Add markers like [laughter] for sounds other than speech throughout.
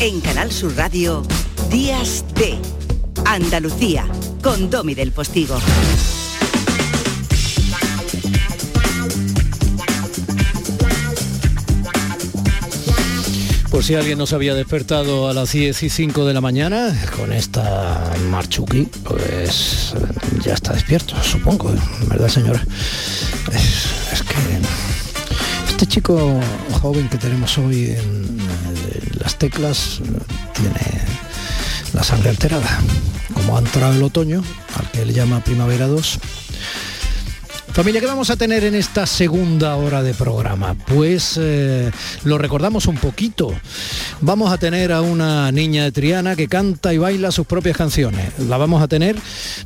En Canal Sur Radio, Días de Andalucía, con Domi del Postigo. Por si alguien nos había despertado a las 10 y 5 de la mañana con esta marchuki, pues ya está despierto, supongo, ¿verdad señora? Es, es que este chico joven que tenemos hoy en, las teclas tiene la sangre alterada. Como ha entrado el otoño, al que él llama Primavera 2, Familia, ¿qué vamos a tener en esta segunda hora de programa? Pues eh, lo recordamos un poquito. Vamos a tener a una niña de Triana que canta y baila sus propias canciones. La vamos a tener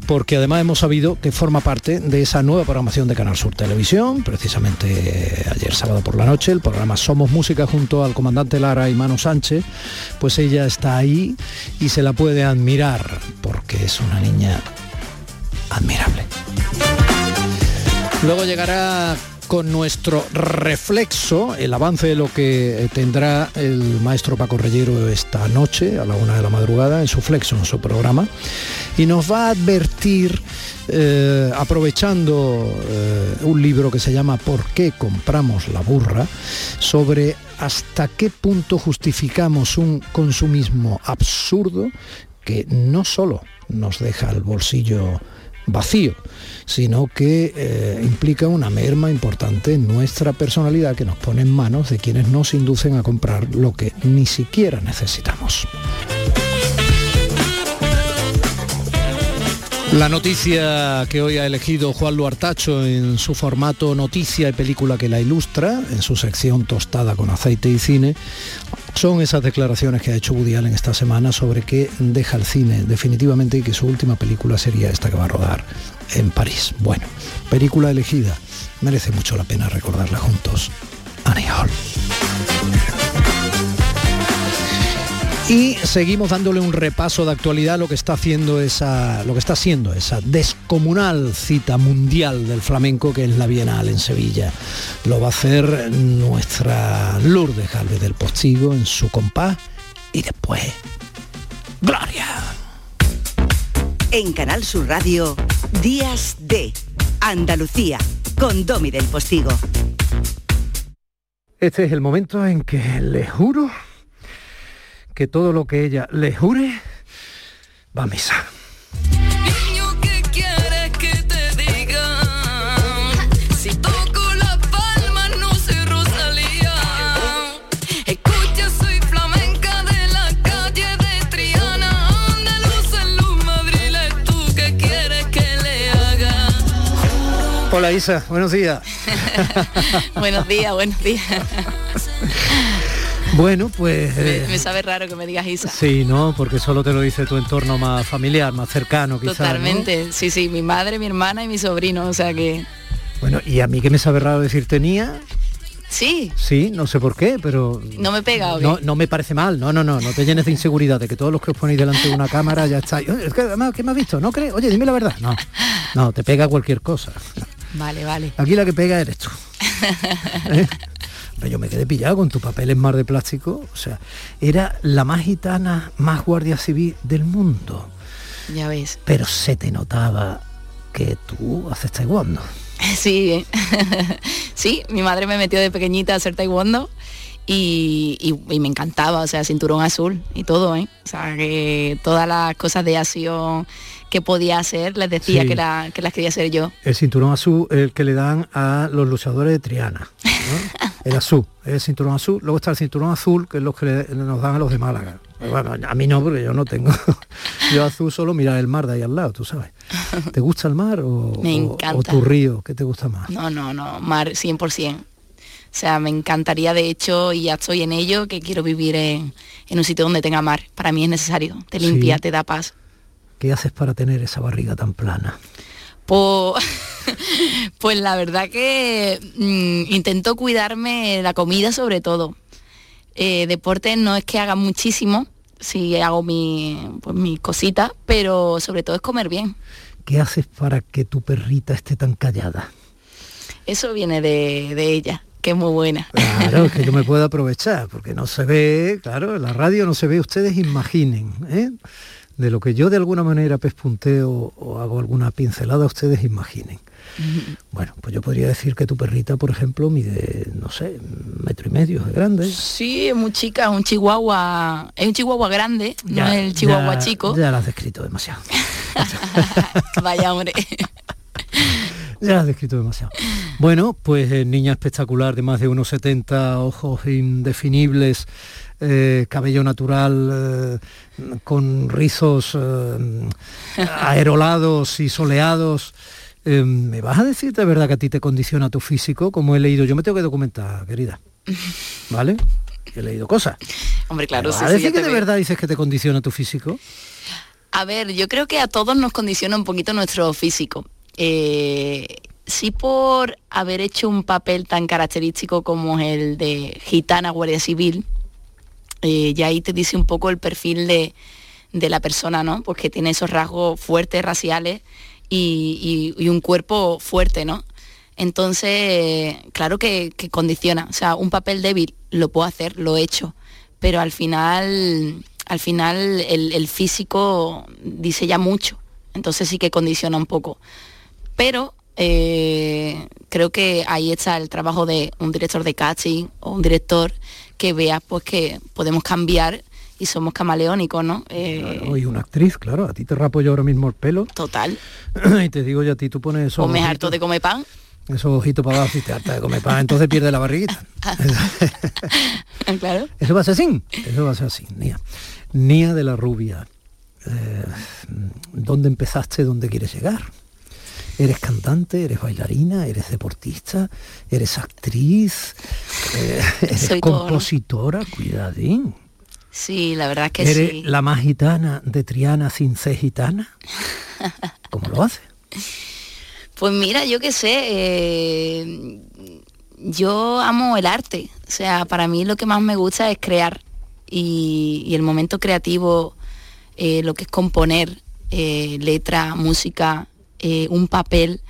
porque además hemos sabido que forma parte de esa nueva programación de Canal Sur Televisión. Precisamente eh, ayer sábado por la noche, el programa Somos Música junto al comandante Lara y Mano Sánchez. Pues ella está ahí y se la puede admirar porque es una niña admirable. Luego llegará con nuestro reflexo el avance de lo que eh, tendrá el maestro Paco Reyero esta noche a la una de la madrugada en su flexo, en su programa, y nos va a advertir, eh, aprovechando eh, un libro que se llama ¿Por qué compramos la burra?, sobre hasta qué punto justificamos un consumismo absurdo que no solo nos deja el bolsillo vacío, sino que eh, implica una merma importante en nuestra personalidad que nos pone en manos de quienes nos inducen a comprar lo que ni siquiera necesitamos. La noticia que hoy ha elegido Juan Luartacho en su formato noticia y película que la ilustra, en su sección tostada con aceite y cine, son esas declaraciones que ha hecho Woody Allen esta semana sobre que deja el cine definitivamente y que su última película sería esta que va a rodar en París. Bueno, película elegida, merece mucho la pena recordarla juntos. Annie Hall. Y seguimos dándole un repaso de actualidad a lo que está haciendo esa, lo que está haciendo esa descomunal cita mundial del flamenco que es la Bienal en Sevilla. Lo va a hacer nuestra Lourdes Jalve del Postigo en su compás y después Gloria. En Canal Sur Radio, Días de Andalucía, con Domi del Postigo. Este es el momento en que le juro que todo lo que ella le jure va a misa. Hola Isa, buenos días. [laughs] buenos días, buenos días. Bueno, pues... Me, eh, sabe raro que me digas Isa. Sí, ¿no? Porque solo te lo dice tu entorno más familiar, más cercano quizás. Totalmente, sí, sí, mi madre, mi hermana y mi sobrino, o sea que... Bueno, y a mí que me sabe raro decir tenía, Sí. Sí, no sé por qué, pero... No me pega, no, no me parece mal, no, no, no, no te llenes de inseguridad de que todos los que os ponéis delante de una cámara ya estáis... ¿Qué me has visto? ¿No crees? Oye, dime la verdad. No, no, te pega cualquier cosa. Vale, vale. Aquí la que pega eres tú. [laughs] ¿Eh? Yo me quedé pillado con tu papel en mar de plástico. O sea, era la más gitana, más guardia civil del mundo. Ya ves. Pero se te notaba que tú haces taekwondo. [laughs] Sí, [laughs] sí, mi madre me metió de pequeñita a hacer taekwondo y, y, me encantaba, o sea, cinturón azul y todo, ¿eh? O sea, que todas las cosas de acción que podía hacer, les decía que, la, que las quería hacer yo. El cinturón azul, el que le dan a los luchadores de Triana. [laughs] el azul, el cinturón azul. Luego está el cinturón azul, que es lo que nos dan a los de Málaga. Bueno, a mí no, porque yo no tengo. [laughs] yo azul solo mirar el mar de ahí al lado, tú sabes. [laughs] ¿Te gusta el mar o, me encanta. o, tu río? ¿Qué te gusta más? No, no, no, mar 100%. O sea, me encantaría, de hecho, y ya estoy en ello, que quiero vivir en, un sitio donde tenga mar. Para mí es necesario. Te limpia, te da paz. ¿Qué haces para tener esa barriga tan plana? Pues, [laughs] pues la verdad que mm, intento cuidarme la comida sobre todo. Eh, deporte no es que haga muchísimo, sí hago mi, pues, mis cositas, pero sobre todo es comer bien. ¿Qué haces para que tu perrita esté tan callada? Eso viene de, ella. que es muy buena. Claro, que yo me puedo [laughs] aprovechar, porque no se ve, claro, en la radio no se ve, ustedes imaginen, ¿eh? De lo que yo de alguna manera pespunteo o hago alguna pincelada, ustedes imaginen. Bueno, pues yo podría decir que tu perrita, por ejemplo, mide, no sé, metro y medio de grande. Sí, es muy chica, es un chihuahua, es un chihuahua grande, no es el chihuahua chico. Ya la has descrito demasiado. [laughs] Vaya hombre. [laughs] Ya la has descrito demasiado. Bueno, pues eh, niña espectacular de más de unos 70, ojos indefinibles, eh, cabello natural eh, con rizos aerolados y soleados. ¿Me vas a decir de verdad que a ti te condiciona tu físico? Como he leído, yo me tengo que documentar, querida. [laughs] ¿Vale? He leído cosas. Hombre, claro, sí, a decir que de verdad dices que te condiciona tu físico? A ver, yo creo que a todos nos condiciona un poquito nuestro físico. Eh, sí por haber hecho un papel tan característico como el de gitana guardia civil, eh, ya ahí te dice un poco el perfil de, la persona, ¿no? Porque pues tiene esos rasgos fuertes, raciales y, un cuerpo fuerte, ¿no? Entonces, claro que, condiciona. O sea, un papel débil lo puedo hacer, lo he hecho, pero al final, al final el, el físico dice ya mucho. Entonces sí que condiciona un poco pero eh, creo que ahí está el trabajo de un director de casting o un director que vea pues que podemos cambiar y somos camaleónicos, ¿no? Eh, y una actriz, claro, a ti te rapo yo ahora mismo el pelo. Total. [clears throat] y te digo yo a ti, tú pones eso. O me harto de comer pan. Esos ojitos para abajo y te harta de comer pan, entonces pierde la barriguita. [laughs] claro. Eso va a ser así, eso va a ser así, Nia. Nia de la Rubia. Eh, ¿Dónde empezaste? ¿Dónde quieres llegar? Eres cantante, eres bailarina, eres deportista, eres actriz, eh, eres compositora, cuidadín. Sí, la verdad que ¿Eres sí. la más gitana de Triana sin ser gitana? [laughs] ¿Cómo lo hace? Pues mira, yo qué sé, eh, yo amo el arte, o sea, para mí lo que más me gusta es crear y, el momento creativo, eh, lo que es componer, letra, música, eh, un papel,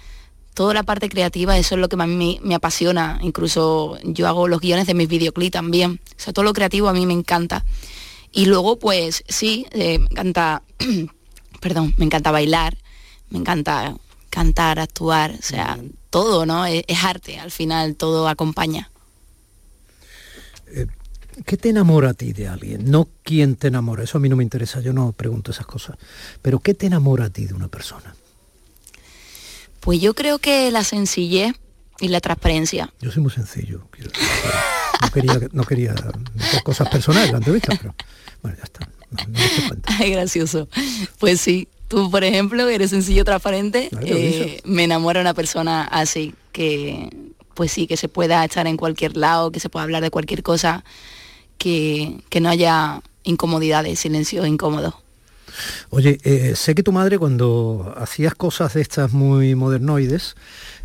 toda la parte creativa, eso es lo que más me, me apasiona. Incluso yo hago los guiones de mis videoclips también. O sea, todo lo creativo a mí me encanta. Y luego, pues sí, eh, me encanta, [clears throat] perdón, me encanta bailar, me encanta cantar, actuar, o sea, todo, ¿no? Es, arte, al final todo acompaña. Eh, ¿Qué te enamora a ti de alguien? No quién te enamora, eso a mí no me interesa, yo no pregunto esas cosas. Pero ¿qué te enamora a ti de una persona? Pues yo creo que la sencillez y la transparencia. Yo soy muy sencillo. no quería, no quería cosas personales la entrevista, pero bueno, ya está. Ay, gracioso. Pues sí, tú por ejemplo eres sencillo, transparente. Eh, me enamora una persona así, que pues sí, que se pueda estar en cualquier lado, que se pueda hablar de cualquier cosa, que, que no haya incomodidades, silencio incómodo. Oye, eh, sé que tu madre cuando hacías cosas de estas muy modernoides,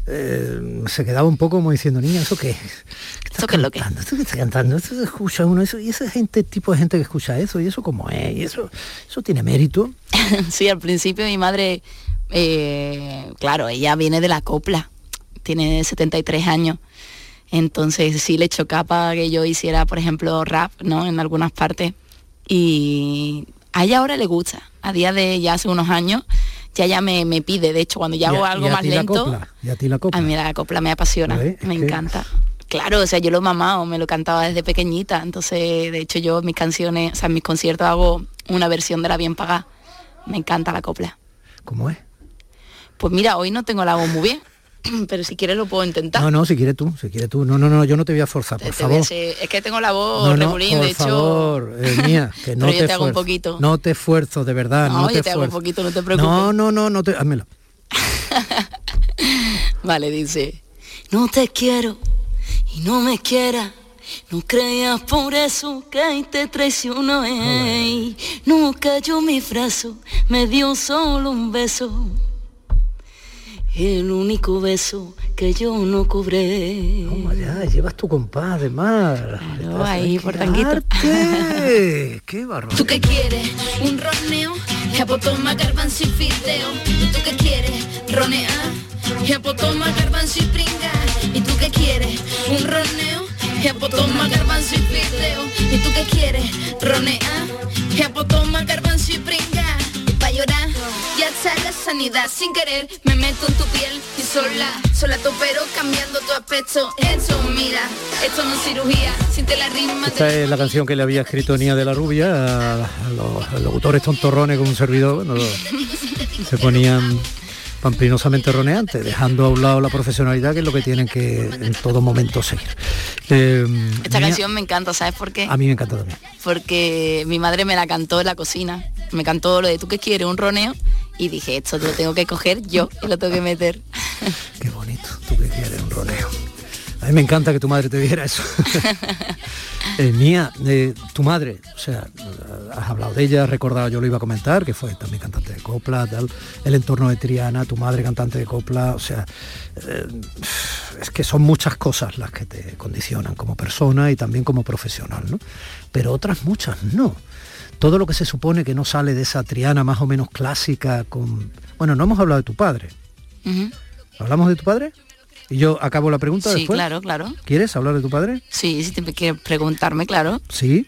eh, se quedaba un poco como diciendo, niña, ¿eso qué? ¿Esto qué es lo que? ¿Esto qué está cantando? ¿Esto se escucha uno? Eso, y ese gente, tipo de gente que escucha eso, y eso como es, y eso, eso tiene mérito. [laughs] sí, al principio mi madre, eh, claro, ella viene de la copla, tiene 73 años. Entonces sí le chocaba que yo hiciera, por ejemplo, rap, ¿no? En algunas partes. Y a ella ahora le gusta. A día de ya hace unos años, ya ya me, pide. De hecho, cuando ya hago algo más lento. a ti la copla. A mí la copla me apasiona, me encanta. Claro, o sea, yo lo he mamado, me lo cantaba desde pequeñita. Entonces, de hecho, yo mis canciones, o sea, en mis conciertos hago una versión de la bien pagada. Me encanta la copla. ¿Cómo es? Pues mira, hoy no tengo la voz muy bien. [clears throat] pero si quieres lo puedo intentar. No, no, si quieres tú, si quieres tú. No, no, no, yo no te voy a forzar, por favor. es que tengo la voz no, de hecho. Favor, eh, mía, [laughs] que no te, hago un poquito. No te esfuerzo, de verdad. No, te yo te hago un poquito, no te preocupes. No, no, no, no te. Házmelo. [laughs] vale, dice. No te quiero y no me quieras. No creas por eso que te traicionó. No cayó mi brazo, me dio solo un beso el único beso que yo no cobré. ¿Cómo ya? Llevas tu compás de mar. Claro, ahí por tanguito. [laughs] ¡Qué barro! ¿Tú qué quieres? ¿Un roneo? Japotoma, garbanzo y fideo. ¿Tú qué quieres? ¿Ronear? Ya pues toma garbanzo y pringa. ¿Y tú qué quieres? ¿Un roneo? Ya pues toma garbanzo y fideo. ¿Y tú qué quieres? ¿Ronea? Ya pues toma garbanzo y pringa. Y llorar, ya está la sanidad. Sin querer, me meto en tu piel y sola, sola topero cambiando tu aspecto. Esto, mira, esto no es cirugía. Siente la rima Esta es la canción que le había escrito Nia de la Rubia a los, a los locutores tontorrones con un servidor. bueno, [laughs] se ponían pamplinosamente roneantes, dejando a un lado la profesionalidad, que es lo que tienen que en todo momento seguir. Eh, Esta canción me encanta, ¿sabes por qué? a mí me encanta también. Porque mi madre me la cantó en la cocina. Me cantó lo de tú que quieres, un roneo. Y dije, esto lo tengo que coger yo y lo tengo que meter. Qué bonito, tú que quieres un roneo. A mí me encanta que tu madre te diera eso. [laughs] Eh, Mía, eh, tu madre, o sea, has hablado de ella, has recordado, yo lo iba a comentar, que fue también cantante de copla, tal, el entorno de Triana, tu madre cantante de copla, o sea, eh, es que son muchas cosas las que te condicionan como persona y también como profesional, ¿no? Pero otras muchas no. Todo lo que se supone que no sale de esa Triana más o menos clásica con... Bueno, no hemos hablado de tu padre. ¿Hablamos de tu padre? Y yo acabo la pregunta Sí, después. claro, claro. ¿Quieres hablar de tu padre? Sí, si te quieres preguntarme, claro. Sí.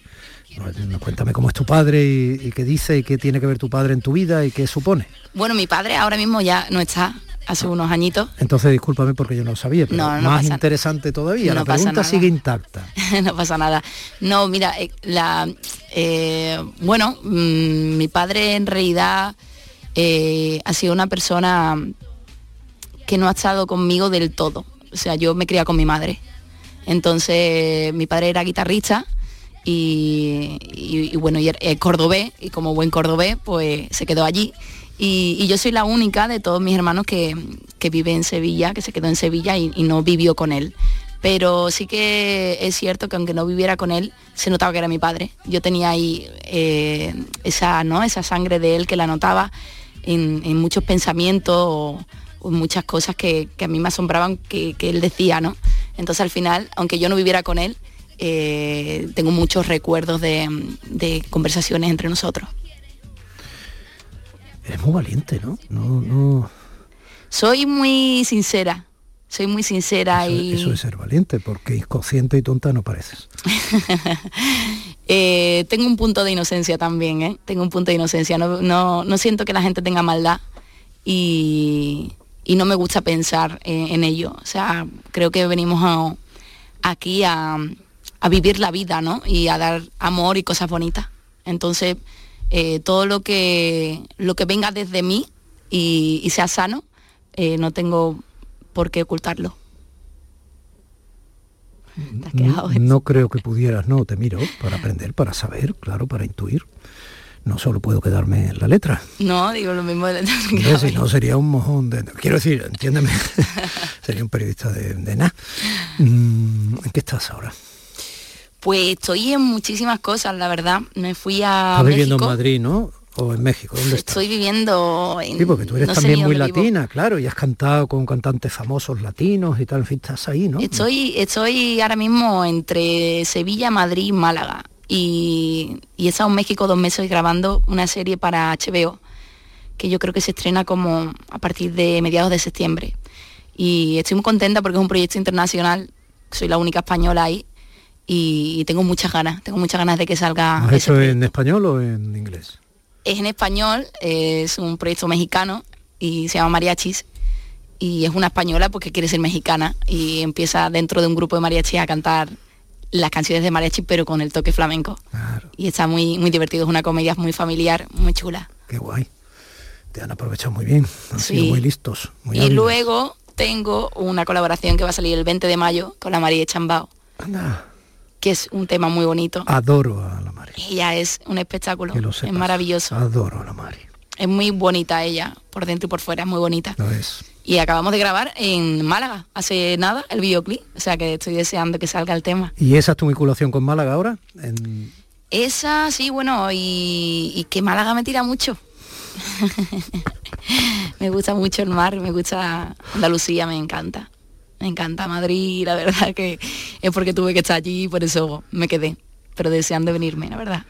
Bueno, Cuéntame cómo es tu padre y, y qué dice y qué tiene que ver tu padre en tu vida y qué supone. Bueno, mi padre ahora mismo ya no está, hace unos añitos. Entonces discúlpame porque yo no lo sabía, pero No, no más interesante todavía. no la pregunta sigue intacta. [laughs] no pasa nada. No, mira, eh, la, eh, bueno, mm, mi padre en realidad eh, ha sido una persona que no ha estado conmigo del todo. O sea, yo me he criado con mi madre. Entonces, mi padre era guitarrista y, bueno, y es cordobés, y como buen cordobés, pues se quedó allí. Y, yo soy la única de todos mis hermanos que, que vive en Sevilla, que se quedó en Sevilla y, no vivió con él. Pero sí que es cierto que aunque no viviera con él, se notaba que era mi padre. Yo tenía ahí eh, esa, ¿no? esa sangre de él que la notaba en, muchos pensamientos muchas cosas que, que a mí me asombraban que, que él decía, ¿no? Entonces al final, aunque yo no viviera con él, eh, tengo muchos recuerdos de, de conversaciones entre nosotros. Eres muy valiente, ¿no? No, no. Soy muy sincera, soy muy sincera Eso, y eso es ser valiente, porque inconsciente y tonta no pareces. [laughs] Eh, tengo un punto de inocencia también, ¿eh? Tengo un punto de inocencia. No, no- no siento que la gente tenga maldad y, y no me gusta pensar eh, en ello. O sea, creo que venimos a- aquí a, a vivir la vida, ¿no? Y a dar amor y cosas bonitas. Entonces, eh, todo lo que, lo que venga desde mí y, y sea sano, eh, no tengo por qué ocultarlo. Quedado, ¿eh? No creo que pudieras, no, te miro para aprender, para saber, claro, para intuir. No solo puedo quedarme en la letra. No, digo lo mismo. de- Hombre, si [laughs] no sería un mojón de... Quiero decir, entiéndeme, [laughs] sería un periodista de, de nada. Mm, ¿En qué estás ahora? Pues estoy en muchísimas cosas, la verdad. Me fui a Estás viviendo en. Madrid, ¿no? ¿O en México? ¿Dónde estás? Estoy viviendo en... Sí, porque tú eres no también muy vivo. latina, claro, y has cantado con cantantes famosos latinos y tal, en fin, estás ahí, ¿no? Estoy, estoy ahora mismo entre Sevilla, Madrid y Málaga. Y, y he estado en México dos meses grabando una serie para HBO, que yo creo que se estrena como a partir de mediados de septiembre. Y estoy muy contenta porque es un proyecto internacional, soy la única española ahí, y, tengo muchas ganas, tengo muchas ganas de que salga. ¿Has ese hecho en español o en inglés? Es en español, es un proyecto mexicano y se llama Mariachis. Y es una española porque quiere ser mexicana y empieza dentro de un grupo de mariachis a cantar las canciones de mariachi pero con el toque flamenco. Claro, Y está muy, muy divertido, es una comedia muy familiar, muy chula. qué guay. Te han aprovechado muy bien, han Sí. sido muy listos. Muy y luego tengo una colaboración que va a salir el 20 de mayo con la María Chambao, Anda, que es un tema muy bonito. adoro a la Mari. Ella es un espectáculo, Que lo es sepas. maravilloso. Adoro a la Mari. Es muy bonita ella, por dentro y por fuera, es muy bonita. Lo es. Y acabamos de grabar en Málaga, hace nada, el videoclip. O sea que estoy deseando que salga el tema. ¿Y esa es tu vinculación con Málaga ahora? En- Esa, sí, bueno, y, y que Málaga me tira mucho. [laughs] me gusta mucho el mar, me gusta Andalucía, me encanta. Me encanta Madrid, la verdad que es porque tuve que estar allí y por eso me quedé. Pero deseando venirme, la verdad.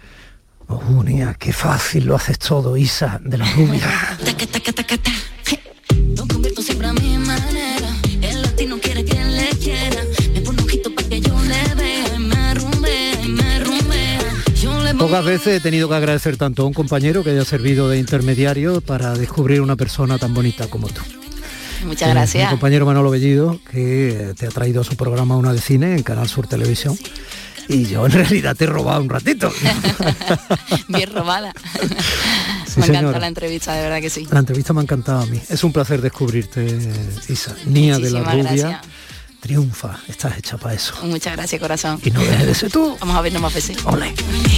Oh, Nia, qué fácil lo haces todo, Isa, de la rubia. [laughs] Pocas veces he tenido que agradecer tanto a un compañero que haya servido de intermediario para descubrir una persona tan bonita como tú. Muchas Mi gracias. compañero Manolo Bellido, que te ha traído a su programa Una de Cine en Canal Sur Televisión. Y yo en realidad te he robado un ratito. [laughs] Bien robada. [laughs] Sí, me encanta la entrevista, de verdad que sí. La entrevista me ha encantado a mí. Es un placer descubrirte, Isa. Nia de la Rubia. gracias. Triunfa, estás hecha para eso. Muchas gracias, corazón. Y no dejes de ser tú. Vamos a vernos más veces. Ole.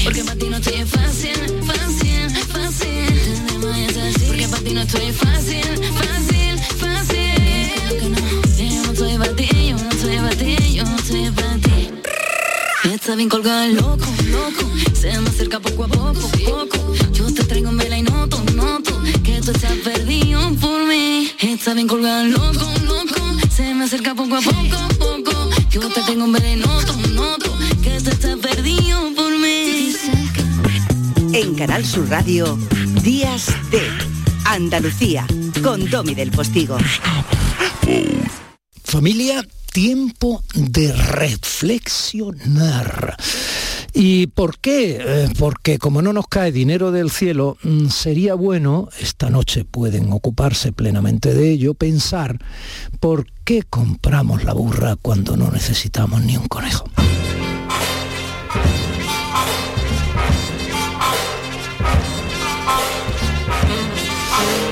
Porque para ti no estoy fácil, fácil, fácil. Porque para ti no estoy fácil, fácil, fácil. Que no, yo no estoy para ti, yo no estoy para ti, yo no estoy para ti. Está bien colgada el loco, loco. Se me acerca poco a poco, poco. Yo te traigo en vela y noto, noto que tú estás perdido por mí. Está bien colgada el loco, loco. Se me acerca poco a poco, poco. Yo te tengo y noto, noto que tú estás perdido por mí. En Canal Sur Radio, Días de Andalucía, con Domi del Postigo. Familia, tiempo de reflexionar. ¿Y por qué? Eh, porque como no nos cae dinero del cielo, mm, sería bueno, esta noche pueden ocuparse plenamente de ello, pensar por qué compramos la burra cuando no necesitamos ni un conejo.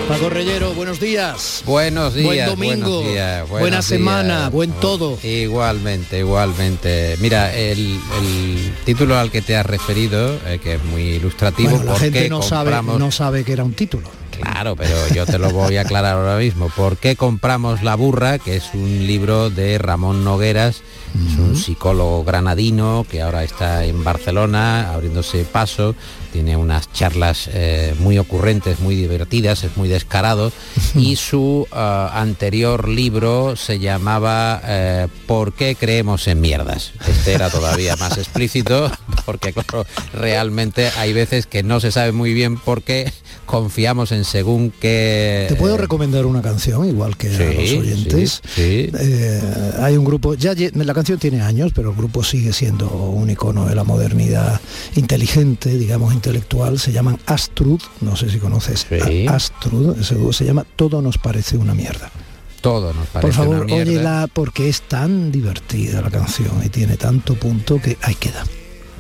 Paco Reyero, buenos días. Buenos días, Buen domingo, buenos días, buena semana, buen todo. Igualmente, igualmente. Mira, el, el título al que te has referido, eh, que es muy ilustrativo, Bueno, la ¿por gente no sabe, no sabe que era un título. Claro, pero yo te lo voy a aclarar ahora mismo. ¿Por qué compramos La Burra? Que es un libro de Ramón Nogueras, es un psicólogo granadino que ahora está en Barcelona abriéndose paso, tiene unas charlas eh, muy ocurrentes, muy divertidas, es muy descarado [laughs] y su eh, anterior libro se llamaba eh, ¿Por qué creemos en mierdas? Este era todavía más [laughs] explícito porque claro, realmente hay veces que no se sabe muy bien por qué confiamos en según qué... Te puedo recomendar una canción, igual que a Eh, los oyentes. sí, sí. Eh, hay un grupo, ya la canción tiene años, pero el grupo sigue siendo un icono de la modernidad inteligente, digamos intelectual. Se llaman Astrud, no sé si conoces Astrud, ese dúo se llama Todo nos parece una mierda. Todo nos parece Por favor, una mierda. óyela porque es tan divertida la canción y tiene tanto punto que ahí queda.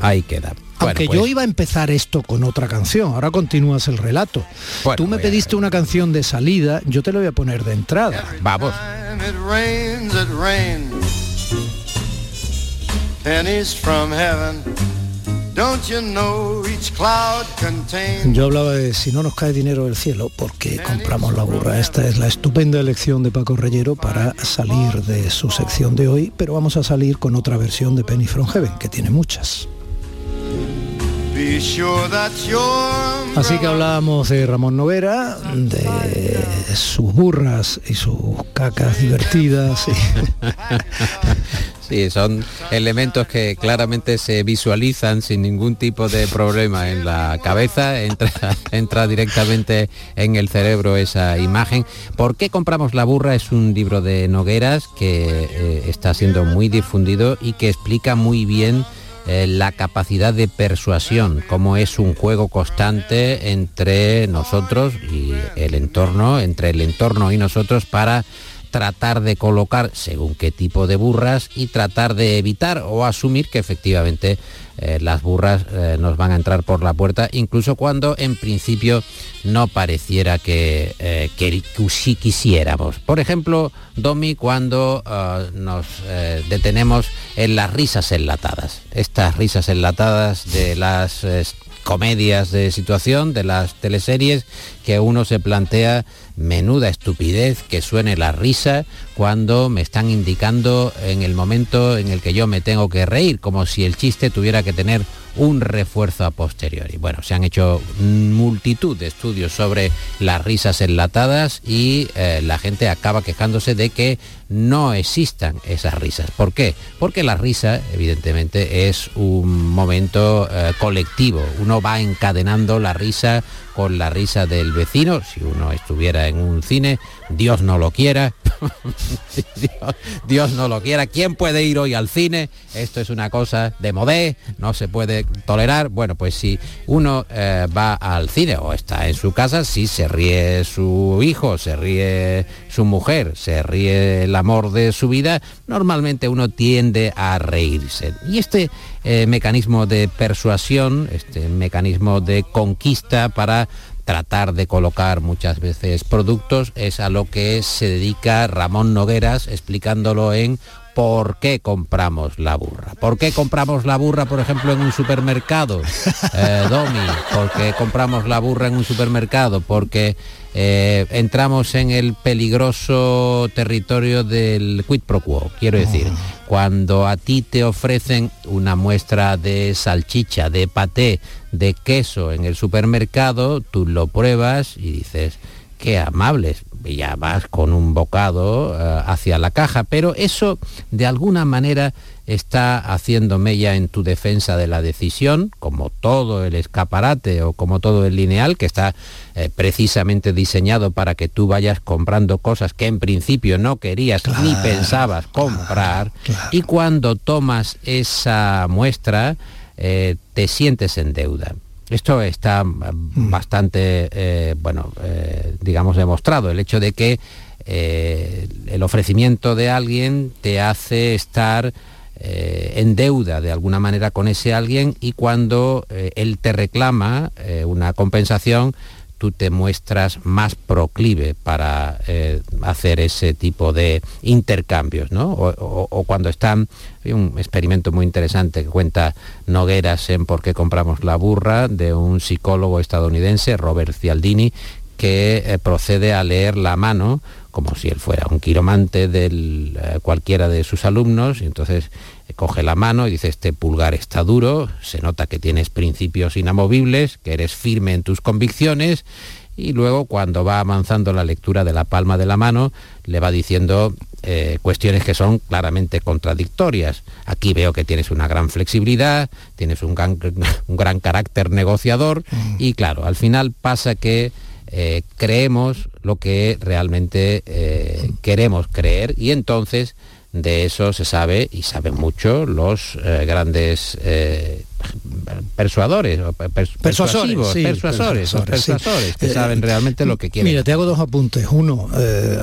Ahí queda. Bueno, Aunque pues, yo iba a empezar esto con otra canción, ahora continúas el relato. Bueno, Tú me pediste una canción de salida, yo te lo voy a poner de entrada. Vamos. Time it rains, it rains. Pennies from heaven. Don't you know each cloud contains Yo hablaba de si no nos cae dinero del cielo, porque compramos la burra. Esta es la estupenda elección de Paco Reyero para salir de su sección de hoy, pero vamos a salir con otra versión de Penny from Heaven, que tiene muchas. Así que hablábamos de Ramón Novera, de sus burras y sus cacas divertidas. [laughs] Sí, son elementos que claramente se visualizan sin ningún tipo de problema en la cabeza, entra, [laughs] entra directamente en el cerebro esa imagen. ¿Por qué compramos la burra? Es un libro de Nogueras que eh, está siendo muy difundido y que explica muy bien eh, la capacidad de persuasión, cómo es un juego constante entre nosotros y el entorno, entre el entorno y nosotros para tratar de colocar según qué tipo de burras y tratar de evitar o asumir que efectivamente eh, las burras eh, nos van a entrar por la puerta, incluso cuando en principio no pareciera que, eh, que sí quisiéramos. Por ejemplo, Domi, cuando eh, nos detenemos en las risas enlatadas. Estas risas enlatadas de las comedias de situación, de las teleseries, que uno se plantea menuda estupidez que suene la risa cuando me están indicando en el momento en el que yo me tengo que reír, como si el chiste tuviera que tener un refuerzo a posteriori. Bueno, se han hecho multitud de estudios sobre las risas enlatadas y eh, la gente acaba quejándose de que no existan esas risas. ¿Por qué? Porque la risa, evidentemente, es un momento eh, colectivo. Uno va encadenando la risa con la risa del vecino, si uno estuviera en un cine, Dios no lo quiera, [laughs] Dios, no lo quiera, ¿quién puede ir hoy al cine? Esto es una cosa de modé, no se puede tolerar. Bueno, pues si uno eh, va al cine o está en su casa, si se ríe su hijo, se ríe su mujer, se ríe el amor de su vida, normalmente uno tiende a reírse. Y este eh, mecanismo de persuasión, este mecanismo de conquista para tratar de colocar muchas veces productos es a lo que se dedica Ramón Nogueras explicándolo en ¿Por qué compramos la burra? ¿Por qué compramos la burra, por ejemplo, en un supermercado? [laughs] Eh, Domi, ¿por qué compramos la burra en un supermercado? Porque eh, entramos en el peligroso territorio del quid pro quo. Quiero decir, cuando a ti te ofrecen una muestra de salchicha, de paté, de queso en el supermercado, tú lo pruebas y dices, qué amables, y ya vas con un bocado eh, hacia la caja, pero eso de alguna manera está haciendo mella en tu defensa de la decisión, como todo el escaparate o como todo el lineal, que está eh, precisamente diseñado para que tú vayas comprando cosas que en principio no querías ni pensabas comprar, y cuando tomas esa muestra, eh, te sientes en deuda. Esto está mm. bastante, eh, bueno, digamos, demostrado. El hecho de que el ofrecimiento de alguien te hace estar eh, en deuda de alguna manera con ese alguien y cuando eh, él te reclama eh, una compensación, tú te muestras más proclive para hacer ese tipo de intercambios, ¿no? O, cuando están, hay un experimento muy interesante que cuenta Nogueras en Por qué compramos la burra, de un psicólogo estadounidense, Robert Cialdini, que procede a leer la mano como si él fuera un quiromante de eh, cualquiera de sus alumnos, entonces eh, coge la mano y dice, este pulgar está duro, se nota que tienes principios inamovibles, que eres firme en tus convicciones, y luego cuando va avanzando la lectura de la palma de la mano, le va diciendo eh, cuestiones que son claramente contradictorias. Aquí veo que tienes una gran flexibilidad, tienes un gran, [laughs] un gran carácter negociador, mm. y claro, al final pasa que eh, creemos lo que realmente eh, queremos creer y entonces de eso se sabe y saben mucho los eh, grandes persuadores, persuasivos, persuasores, persuasores, que saben realmente lo que quieren. Mira, te hago dos apuntes. Uno,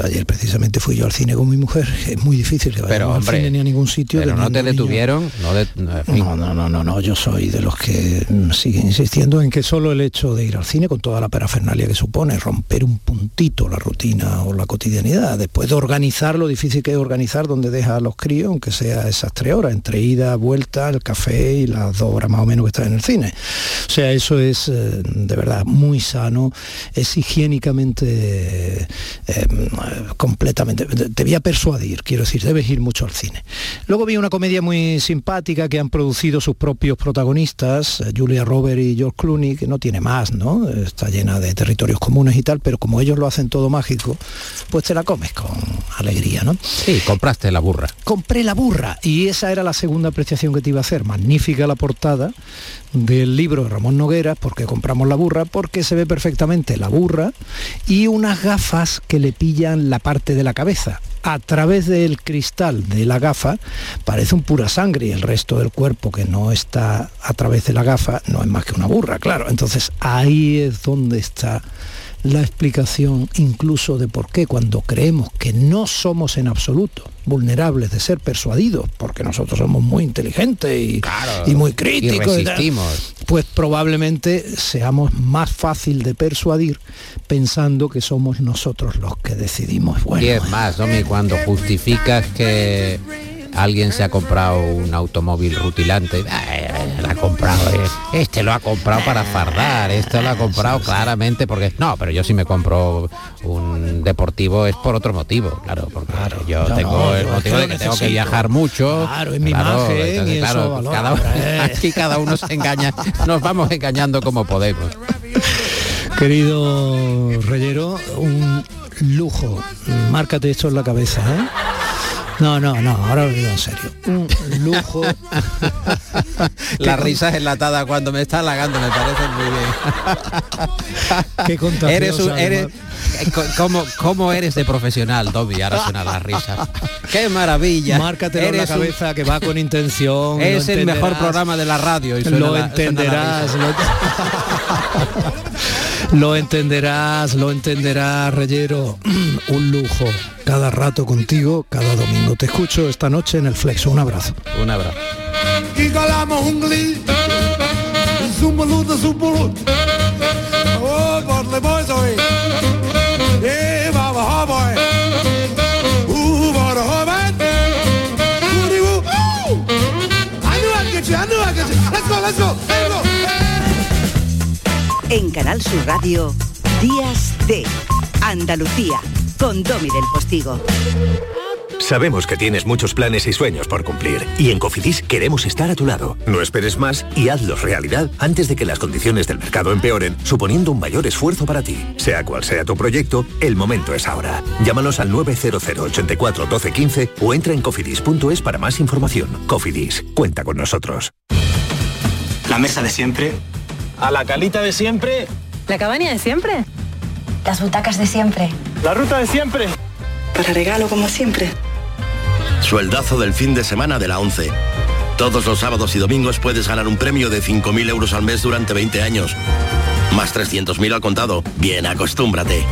ayer precisamente fui yo al cine con mi mujer, [laughs] es muy difícil que pero, al cine ni a ningún sitio. Pero no te detuvieron, no, no, no, no, no, yo soy de los que siguen insistiendo en que solo el hecho de ir al cine con toda la parafernalia que supone, romper un puntito la rutina o la cotidianidad, después de organizar lo difícil que es organizar donde deja a los críos, aunque sea esas tres horas, entre ida, vuelta, el café y las dos horas más o menos que está en el cine. O sea, eso es eh, de verdad muy sano, es higiénicamente eh, completamente... Te voy a persuadir, quiero decir, debes ir mucho al cine. Luego vi una comedia muy simpática que han producido sus propios protagonistas, eh, Julia Robert y George Clooney, que no tiene más, ¿no? Está llena de territorios comunes y tal, pero como ellos lo hacen todo mágico, pues te la comes con alegría, ¿no? Sí, compraste la burra. Compré la burra y esa era la segunda apreciación que te iba a hacer. Magnífica la portada del libro de Ramón Noguera, porque compramos la burra, porque se ve perfectamente la burra y unas gafas que le pillan la parte de la cabeza. A través del cristal de la gafa parece un pura sangre y el resto del cuerpo que no está a través de la gafa no es más que una burra, claro. Entonces ahí es donde está la explicación incluso de por qué cuando creemos que no somos en absoluto vulnerables de ser persuadidos, porque nosotros somos muy inteligentes y, muy críticos, pues probablemente seamos más fácil de persuadir pensando que somos nosotros los que decidimos. Bueno, y es más, Domi, cuando justificas que alguien se ha comprado un automóvil rutilante, la ha comprado, eh, este lo ha comprado para fardar, este lo ha comprado claramente porque no, pero yo si me compro un deportivo es por otro motivo, claro, porque yo tengo el motivo de que tengo que viajar mucho. Claro, es mi imagen y eso cada, [laughs] aquí cada uno se engaña, nos vamos engañando como podemos. Querido Reyero, un lujo. Márcate esto en la cabeza, ¿eh? No, no, no, ahora lo digo en serio. Un lujo [laughs] Las risas enlatadas cuando me está halagando me parecen muy bien. [laughs] Qué contagiosa, eres un, eres, eh, ¿cómo, ¿Cómo eres de profesional, Dobby? Ahora suenan las risas. ¡Qué maravilla! Márcatelo en la Eres un- cabeza que va con intención. es el mejor programa de la radio. Y suena lo la- suena la entenderás risa. lo, [laughs] lo entenderás lo entenderás Reyero. [clears throat] Un lujo. Cada rato contigo cada domingo. Te escucho esta noche en el Flexo. Un abrazo. Un abrazo. Let's go, let's go. En Canal Sur Radio, Días de Andalucía, con Domi del Postigo. Sabemos que tienes muchos planes y sueños por cumplir y en Cofidis queremos estar a tu lado. No esperes más y hazlos realidad antes de que las condiciones del mercado empeoren, suponiendo un mayor esfuerzo para ti. Sea cual sea tu proyecto, el momento es ahora. Llámanos al 900 84 12 15 o entra en cofidis.es para más información. Cofidis, cuenta con nosotros. La mesa de siempre. A la calita de siempre. ¿La cabaña de siempre? Las butacas de siempre. La ruta de siempre. Para regalo como siempre. Sueldazo del fin de semana de la 11. Todos los sábados y domingos puedes ganar un premio de 5.000 euros al mes durante 20 años. Más 300.000 al contado. Bien, acostúmbrate.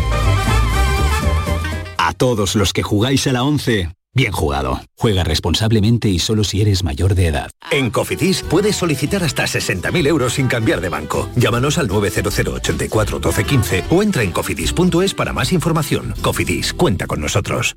A todos los que jugáis a la 11, bien jugado. Juega responsablemente y solo si eres mayor de edad. En Cofidis puedes solicitar hasta 60.000 euros sin cambiar de banco. Llámanos al 900 84 12 15 o entra en cofidis.es para más información. Cofidis, cuenta con nosotros.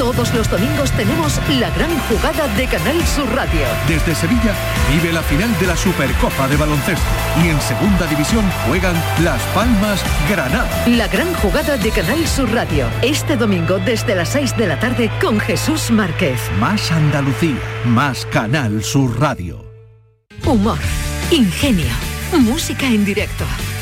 Todos los domingos tenemos la gran jugada de Canal Sur Radio. Desde Sevilla vive la final de la Supercopa de Baloncesto y en Segunda División juegan Las Palmas Granada. La gran jugada de Canal Sur Radio. Este domingo desde las 6 de la tarde con Jesús Márquez. Más Andalucía, más Canal Sur Radio. Humor, ingenio, música en directo,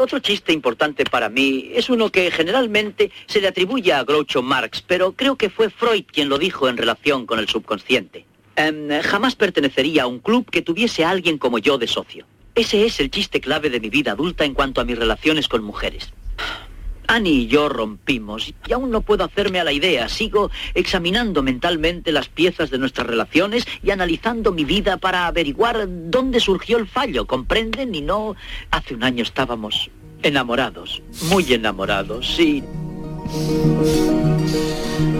Otro chiste importante para mí es uno que generalmente se le atribuye a Groucho Marx, pero creo que fue Freud quien lo dijo en relación con el subconsciente. Em, jamás pertenecería a un club que tuviese a alguien como yo de socio. Ese es el chiste clave de mi vida adulta en cuanto a mis relaciones con mujeres. Annie y yo rompimos y aún no puedo hacerme a la idea. Sigo examinando mentalmente las piezas de nuestras relaciones y analizando mi vida para averiguar dónde surgió el fallo. ¿Comprenden? Y no... Hace un año estábamos enamorados, muy enamorados, sí.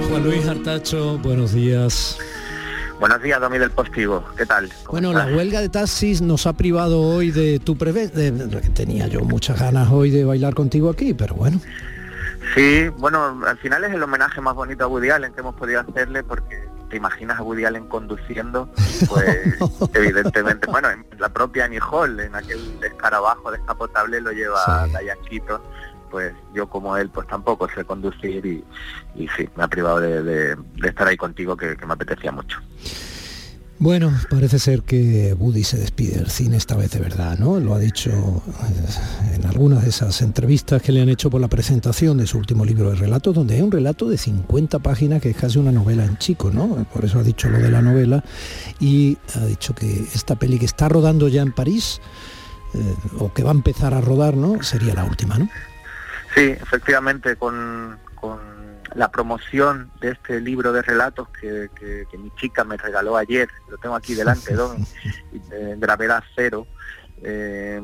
Juan Luis Artacho buenos días Buenos días, Domi del Postigo. ¿Qué tal? ¿Cómo Bueno, estás? la huelga de taxis nos ha privado hoy de tu preve... de- de- que tenía yo muchas ganas hoy de bailar contigo aquí, pero bueno. Sí, bueno, al final es el homenaje más bonito a Woody Allen que hemos podido hacerle porque te imaginas a Woody Allen conduciendo, [laughs] pues evidentemente, bueno, en la propia Annie Hall, en aquel escarabajo descapotable lo lleva Keaton, pues yo como él pues tampoco sé conducir y, y sí, me ha privado de, estar ahí contigo que, que me apetecía mucho. Bueno, parece ser que Woody se despide del cine esta vez de verdad, ¿no? Lo ha dicho eh, en algunas de esas entrevistas que le han hecho por la presentación de su último libro de relatos, donde hay un relato de 50 páginas que es casi una novela en chico, ¿no? Por eso ha dicho lo de la novela y ha dicho que esta peli que está rodando ya en París, eh, o que va a empezar a rodar, ¿no? Sería la última, ¿no? Sí, efectivamente, con, con la promoción de este libro de relatos que, que- que mi chica me regaló ayer, lo tengo aquí delante, Don, [laughs] de gravedad cero, eh,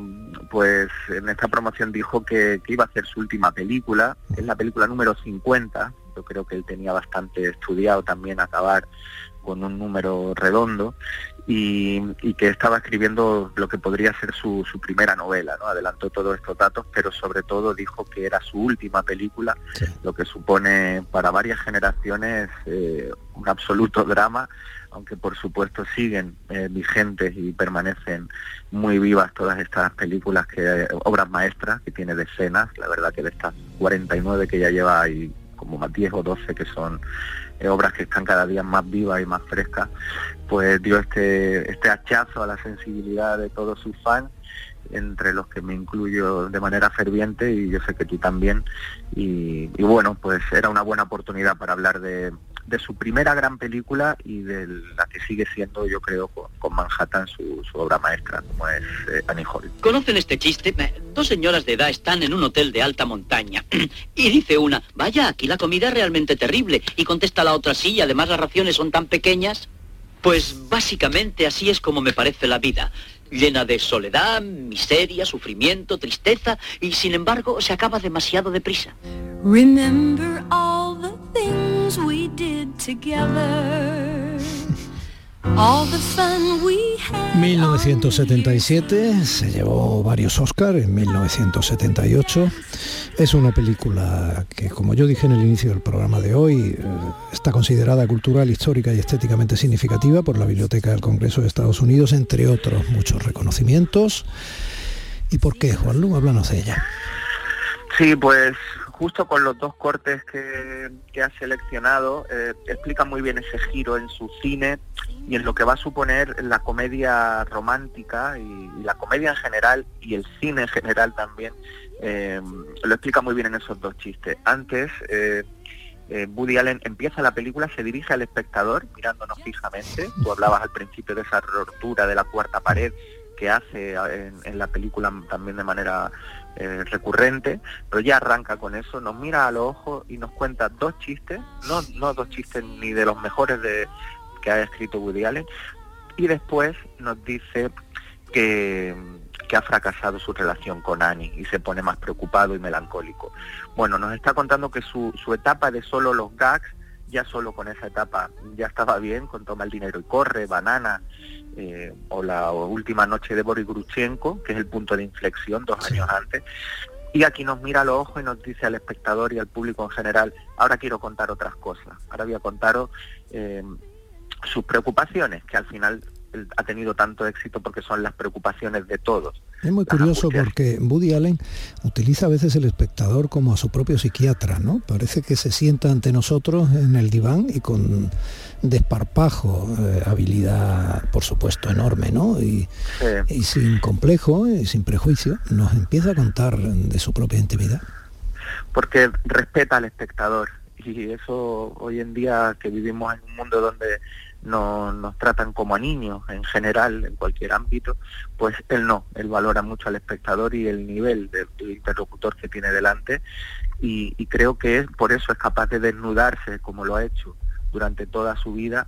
pues en esta promoción dijo que, que iba a hacer su última película, es la película número 50, yo creo que él tenía bastante estudiado también acabar con un número redondo y, y que estaba escribiendo lo que podría ser su, su primera novela, ¿no? Adelantó todos estos datos, pero sobre todo dijo que era su última película, lo que supone para varias generaciones eh, un absoluto drama, aunque por supuesto siguen eh, vigentes y permanecen muy vivas todas estas películas que obras maestras que tiene decenas, la verdad que de estas 49 que ya lleva hay como más 10 o 12 que son eh, obras que están cada día más vivas y más frescas, pues dio este, este hachazo a la sensibilidad de todos sus fans, entre los que me incluyo de manera ferviente y yo sé que tú también. Y, y bueno, pues era una buena oportunidad para hablar de, de su primera gran película y de la que sigue siendo, yo creo, con, Manhattan su, obra maestra, como es eh, Annie Hall. ¿Conocen este chiste? Dos señoras de edad están en un hotel de alta montaña [clears throat] y dice una, vaya, aquí la comida es realmente terrible. Y contesta la otra, sí, y además las raciones son tan pequeñas. Pues básicamente así es como me parece la vida, llena de soledad, miseria, sufrimiento, tristeza y sin embargo se acaba demasiado deprisa. Remember all the things we did together. 1977, se llevó varios Oscars en 1978. Es una película que, como yo dije en el inicio del programa de hoy, eh, está considerada cultural, histórica y estéticamente significativa por la Biblioteca del Congreso de Estados Unidos, entre otros muchos reconocimientos. ¿Y por qué, Juanlu? Háblanos de ella. Sí, pues justo con los dos cortes que, que ha seleccionado, eh, explica muy bien ese giro en su cine y en lo que va a suponer la comedia romántica y, la comedia en general y el cine en general también. eh, lo explica muy bien en esos dos chistes. Antes, eh, eh, Woody Allen empieza la película, se dirige al espectador mirándonos fijamente. Tú hablabas al principio de esa rotura de la cuarta pared que hace en la película también de manera eh, recurrente, pero ya arranca con eso, nos mira a los ojos y nos cuenta dos chistes, no, no dos chistes ni de los mejores de, que ha escrito Woody Allen, y después nos dice que, que ha fracasado su relación con Annie y se pone más preocupado y melancólico. Bueno, nos está contando que su, su etapa de solo los gags, ya solo con esa etapa ya estaba bien, con Toma el dinero y corre, Banana, eh, o la última noche de Boris Gruchenko, que es el punto de inflexión dos años antes. Y aquí nos mira a los ojos y nos dice al espectador y al público en general, ahora quiero contar otras cosas, ahora voy a contaros eh, sus preocupaciones, que al final él ha tenido tanto éxito porque son las preocupaciones de todos. Es muy curioso porque Woody Allen utiliza a veces el espectador como a su propio psiquiatra, ¿no? Parece que se sienta ante nosotros en el diván y con desparpajo, eh, habilidad por supuesto enorme, ¿no? Y, y sin complejo y sin prejuicio nos empieza a contar de su propia intimidad. porque respeta al espectador y eso hoy en día que vivimos en un mundo donde no, nos tratan como a niños en general, en cualquier ámbito, pues él no, él valora mucho al espectador y el nivel del, del interlocutor que tiene delante y, creo que por eso es capaz de desnudarse como lo ha hecho durante toda su vida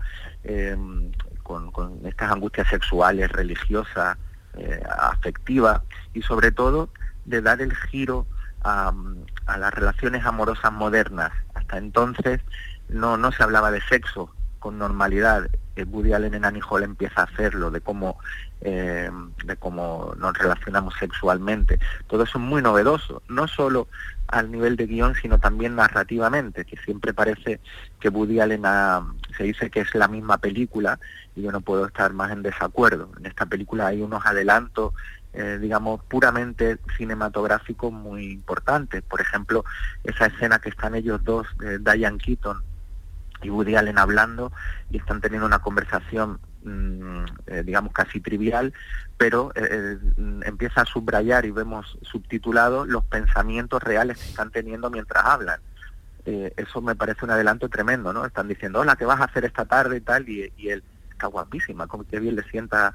con, con estas angustias sexuales, religiosas, eh, afectivas y sobre todo de dar el giro a, a las relaciones amorosas modernas. Hasta entonces no, no se hablaba de sexo con normalidad eh, Woody Allen en Annie Hall empieza a hacerlo, de cómo, eh, de cómo nos relacionamos sexualmente. Todo eso es muy novedoso, no solo al nivel de guion, sino también narrativamente, que siempre parece que Woody Allen se dice que es la misma película y yo no puedo estar más en desacuerdo. En esta película hay unos adelantos eh, digamos, puramente cinematográficos muy importantes. Por ejemplo, esa escena que están ellos dos, Diane Keaton y Woody Allen hablando y están teniendo una conversación mm, eh, digamos casi trivial pero eh, eh, empieza a subrayar y vemos subtitulado los pensamientos reales que están teniendo mientras hablan. Eso me parece un adelanto tremendo no están diciendo hola qué vas a hacer esta tarde y tal y, él está guapísima como que bien le sienta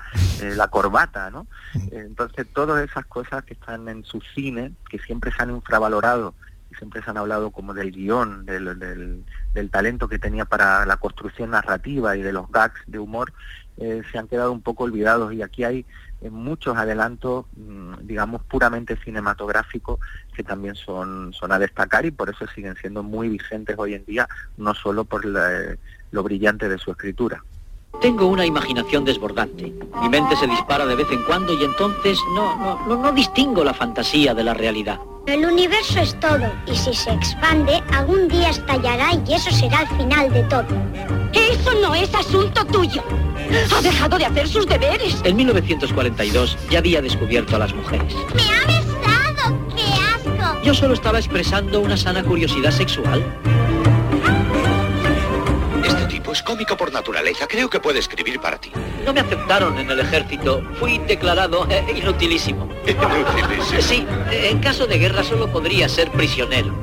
la corbata no entonces todas esas cosas que están en su cine que siempre se han infravalorado siempre se han hablado como del guion, del, talento que tenía para la construcción narrativa y de los gags de humor, eh, se han quedado un poco olvidados y aquí hay eh, muchos adelantos, mm, digamos, puramente cinematográficos que también son, son a destacar y por eso siguen siendo muy vigentes hoy en día, no solo por lo brillante de su escritura. Tengo una imaginación desbordante. Mi mente se dispara de vez en cuando y entonces no, no, no, no distingo la fantasía de la realidad. El universo es todo y si se expande, algún día estallará y eso será el final de todo. Eso no es asunto tuyo. Ha dejado de hacer sus deberes. En 1942 ya había descubierto a las mujeres. ¡Me ha besado! ¡Qué asco! Yo solo estaba expresando una sana curiosidad sexual. Es cómico por naturaleza. Creo que puede escribir para ti. No me aceptaron en el ejército. Fui declarado eh, inutilísimo. [laughs] ¿Inutilísimo? Sí, en caso de guerra solo podría ser prisionero.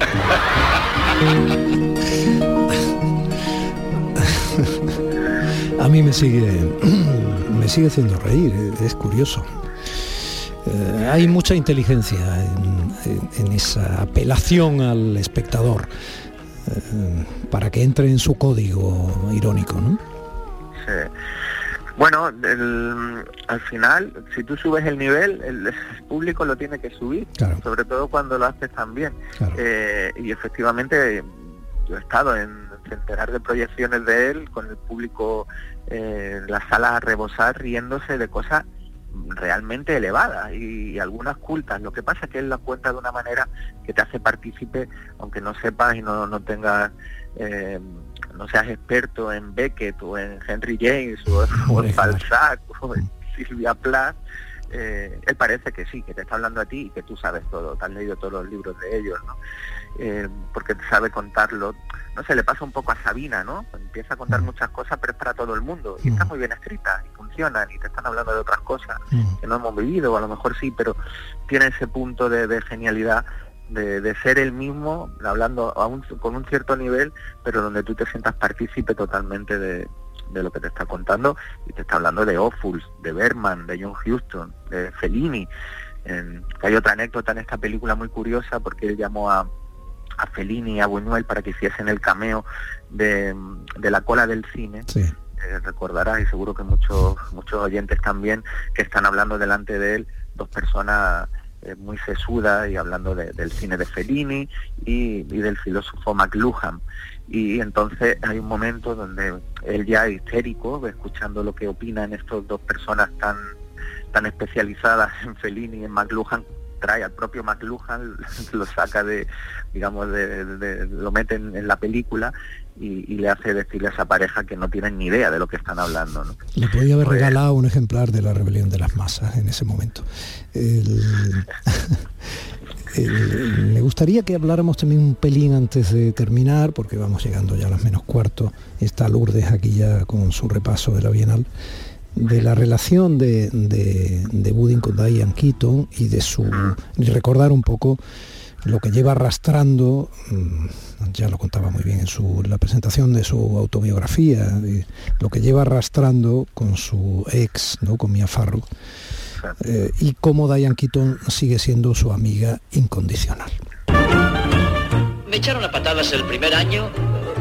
A mí me sigue, [clears throat] me sigue haciendo reír, es curioso. Eh, hay mucha inteligencia en, esa apelación al espectador para que entre en su código irónico, ¿no? Sí. Bueno, al final, si tú subes el nivel, el, público lo tiene que subir, sobre todo cuando lo haces tan bien. Eh, y efectivamente, yo he estado en centenar de proyecciones de él con el público eh, en la sala a rebosar riéndose de cosas realmente elevadas y, algunas cultas. Lo que pasa es que él las cuenta de una manera que te hace partícipe, aunque no sepas y no, no tengas, eh, no seas experto en Beckett o en Henry James o, en [laughs] Balzac o en Silvia Plath, eh, él parece que sí, que te está hablando a ti y que tú sabes todo, te has leído todos los libros de ellos, ¿no? Eh, porque sabe contarlo. No sé, le pasa un poco a Sabina, ¿no? Empieza a contar mm. muchas cosas, pero es para todo el mundo. Y está mm. muy bien escrita, y y te están hablando de otras cosas mm. que no hemos vivido, o a lo mejor sí, pero tiene ese punto de, genialidad de, ser el mismo, hablando con un cierto nivel, pero donde tú te sientas partícipe totalmente de, lo que te está contando y te está hablando de Ophuls, de Berman, de John Huston, de Fellini. hay otra anécdota en esta película muy curiosa porque él llamó a, a Fellini y a Buñuel para que hiciesen el cameo de, la cola del cine. Eh, recordarás y seguro que muchos muchos oyentes también que están hablando delante de él dos personas eh, muy sesudas y hablando del cine de Fellini y, del filósofo McLuhan. Y entonces hay un momento donde él ya histérico escuchando lo que opinan estos dos personas tan tan especializadas en Fellini y en McLuhan trae al propio McLuhan, [laughs] lo saca de, digamos, de, lo mete en, la película y, le hace decirle a esa pareja que no tienen ni idea de lo que están hablando. Le podía haber pues regalado un ejemplar de la rebelión de las masas en ese momento. [laughs] me gustaría que habláramos también un pelín antes de terminar, porque vamos llegando ya a las menos cuarto. Está Lourdes aquí ya con su repaso de la Bienal de la relación de, de, de con Diane Keaton y de su y recordar un poco lo que lleva arrastrando, mm, ya lo contaba muy bien en su, la presentación de su autobiografía, lo que lleva arrastrando con su ex, ¿no? con Mia Farrow, eh, y cómo Diane Keaton sigue siendo su amiga incondicional. Me echaron a patadas el primer año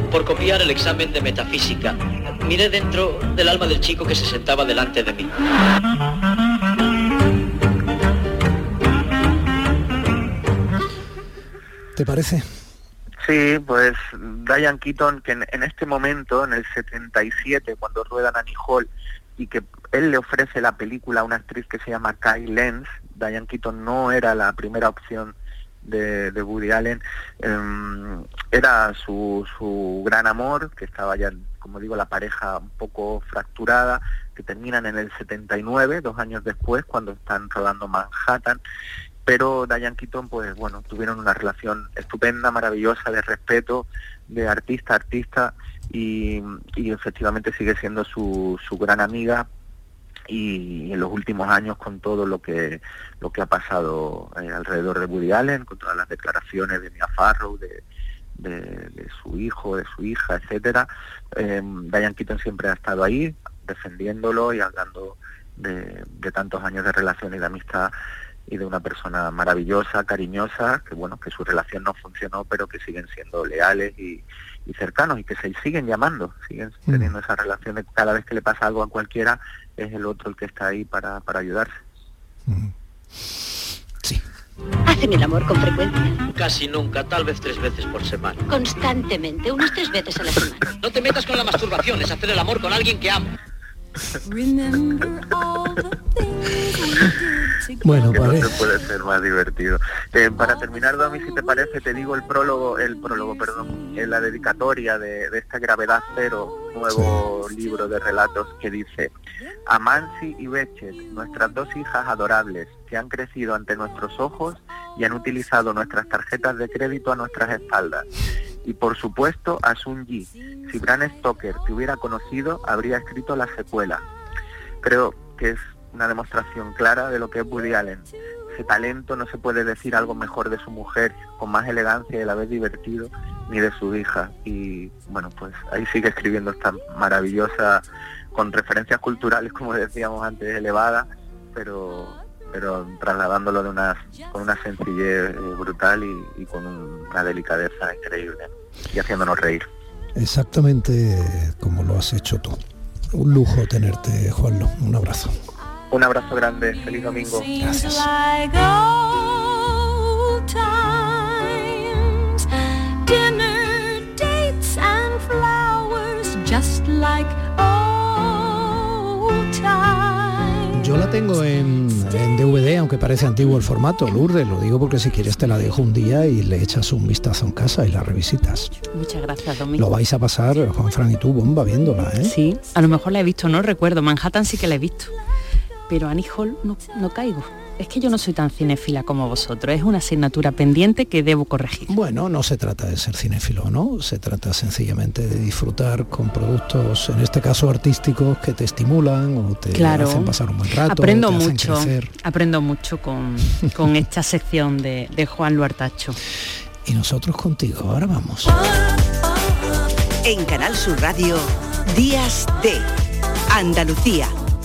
por copiar el examen de metafísica. Miré dentro del alma del chico que se sentaba delante de mí. ¿Te parece? Sí, pues Diane Keaton, que en, este momento, en el 77, cuando ruedan Annie Hall, y que él le ofrece la película a una actriz que se llama Kai Lenz, Diane Keaton no era la primera opción de, Woody Allen, em, era su, su gran amor, que estaba ya, como digo, la pareja un poco fracturada, que terminan en el 79, dos años después, cuando están rodando Manhattan, pero Diane Keaton, pues bueno, tuvieron una relación estupenda, maravillosa, de respeto, de artista a artista, y, efectivamente sigue siendo su, su gran amiga, y, en los últimos años con todo lo que lo que ha pasado eh, alrededor de Woody Allen, con todas las declaraciones de Mia Farrow, de, de, su hijo, de su hija, etcétera, eh, Diane Keaton siempre ha estado ahí defendiéndolo y hablando de, de tantos años de relación y de amistad y de una persona maravillosa, cariñosa, que bueno, que su relación no funcionó, pero que siguen siendo leales y, cercanos y que se siguen llamando, siguen mm. teniendo esa relación cada vez que le pasa algo a cualquiera, es el otro el que está ahí para, para ayudarse. Mm. Sí. ¿Hacen el amor con frecuencia? Casi nunca, tal vez tres veces por semana. Constantemente, unas tres veces a la semana. No te metas con la masturbación, es hacer el amor con alguien que amo. Bueno, que no puede ser más divertido. Eh, para terminar, Domi, si te parece, te digo el prólogo, el prólogo, perdón, en la dedicatoria de, esta Gravedad Cero, nuevo libro de relatos que dice, Amansi y Bechet, nuestras dos hijas adorables, que han crecido ante nuestros ojos y han utilizado nuestras tarjetas de crédito a nuestras espaldas. Y por supuesto a Sun Yi. Si Bram Stoker te hubiera conocido, habría escrito la secuela. Creo que es una demostración clara de lo que es Woody Allen. Ese talento no se puede decir algo mejor de su mujer, con más elegancia y la vez divertido, ni de su hija. Y bueno, pues ahí sigue escribiendo esta maravillosa, con referencias culturales, como decíamos antes, elevada, pero pero trasladándolo de una, con una sencillez eh, brutal y, con una delicadeza increíble y haciéndonos reír. Exactamente como lo has hecho tú. Un lujo tenerte, Juanlo. Un abrazo. Un abrazo grande, feliz domingo. Gracias. Tengo en, DVD, aunque parece antiguo el formato, Lourdes, lo digo porque si quieres te la dejo un día y le echas un vistazo en casa y la revisitas. Muchas gracias, Domingo. Lo vais a pasar, Juan Fran y tú, bomba viéndola, ¿eh? Sí, a lo mejor la he visto, no recuerdo. Manhattan sí que la he visto pero Annie Hall no, no caigo. Es que yo no soy tan cinéfila como vosotros, es una asignatura pendiente que debo corregir. Bueno, no se trata de ser cinéfilo, ¿no? Se trata sencillamente de disfrutar con productos, en este caso artísticos, que te estimulan o te hacen pasar un buen rato. Aprendo mucho, aprendo mucho con, [laughs] con esta sección de, de Juan Luartacho. Y nosotros contigo, ahora vamos. En Canal Sur Radio, Días de Andalucía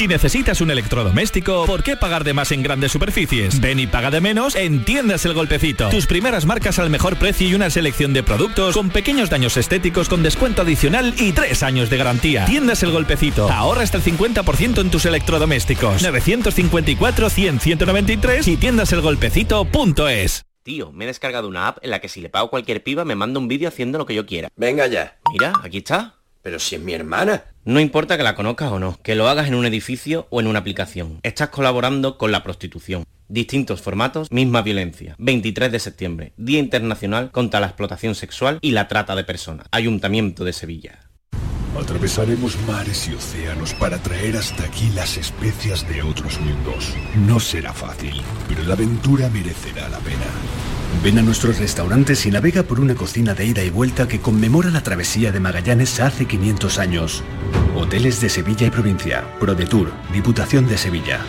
Si necesitas un electrodoméstico, ¿por qué pagar de más en grandes superficies? Ven y paga de menos en Tiendas El Golpecito. Tus primeras marcas al mejor precio y una selección de productos con pequeños daños estéticos con descuento adicional y tres años de garantía. Tiendas El Golpecito. Ahorra hasta el 50% en tus electrodomésticos. 954-100-193 y tiendaselgolpecito.es. Tío, me he descargado una app en la que si le pago cualquier piba me manda un vídeo haciendo lo que yo quiera. Venga ya. Mira, aquí está. Pero si es mi hermana. No importa que la conozcas o no, que lo hagas en un edificio o en una aplicación. Estás colaborando con la prostitución. Distintos formatos, misma violencia. 23 de septiembre, Día Internacional contra la Explotación Sexual y la Trata de Personas. Ayuntamiento de Sevilla. Atravesaremos mares y océanos para traer hasta aquí las especias de otros mundos. No será fácil, pero la aventura merecerá la pena. Ven a nuestros restaurantes y navega por una cocina de ida y vuelta que conmemora la travesía de Magallanes hace 500 años. Hoteles de Sevilla y provincia. ProDetour, Diputación de Sevilla.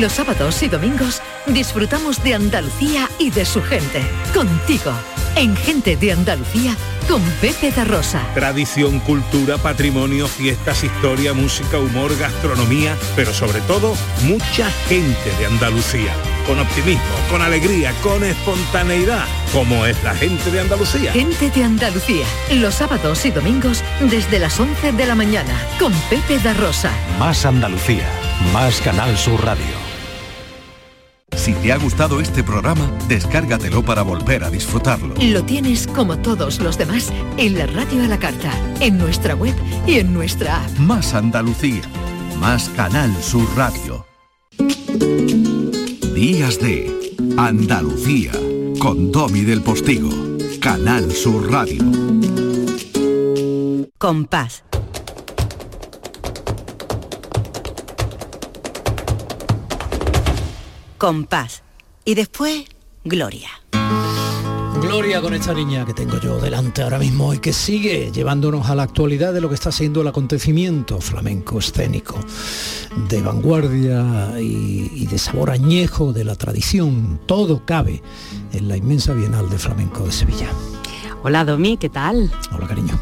Los sábados y domingos disfrutamos de Andalucía y de su gente. Contigo, en Gente de Andalucía, con Pepe da Rosa. Tradición, cultura, patrimonio, fiestas, historia, música, humor, gastronomía, pero sobre todo, mucha gente de Andalucía con optimismo, con alegría, con espontaneidad, como es la gente de Andalucía. Gente de Andalucía, los sábados y domingos desde las 11 de la mañana con Pepe da Rosa. Más Andalucía, más Canal Sur Radio. Si te ha gustado este programa, descárgatelo para volver a disfrutarlo. Lo tienes como todos los demás en la radio a la carta, en nuestra web y en nuestra app. Más Andalucía, más Canal Sur Radio. Días de Andalucía, con Domi del Postigo, Canal Sur Radio. Compás. Compás. Y después, Gloria. Gloria con esta niña que tengo yo delante ahora mismo y que sigue llevándonos a la actualidad de lo que está siendo el acontecimiento flamenco escénico, de vanguardia y, y de sabor añejo de la tradición. Todo cabe en la inmensa Bienal de Flamenco de Sevilla. Hola Domi, ¿qué tal? Hola cariño.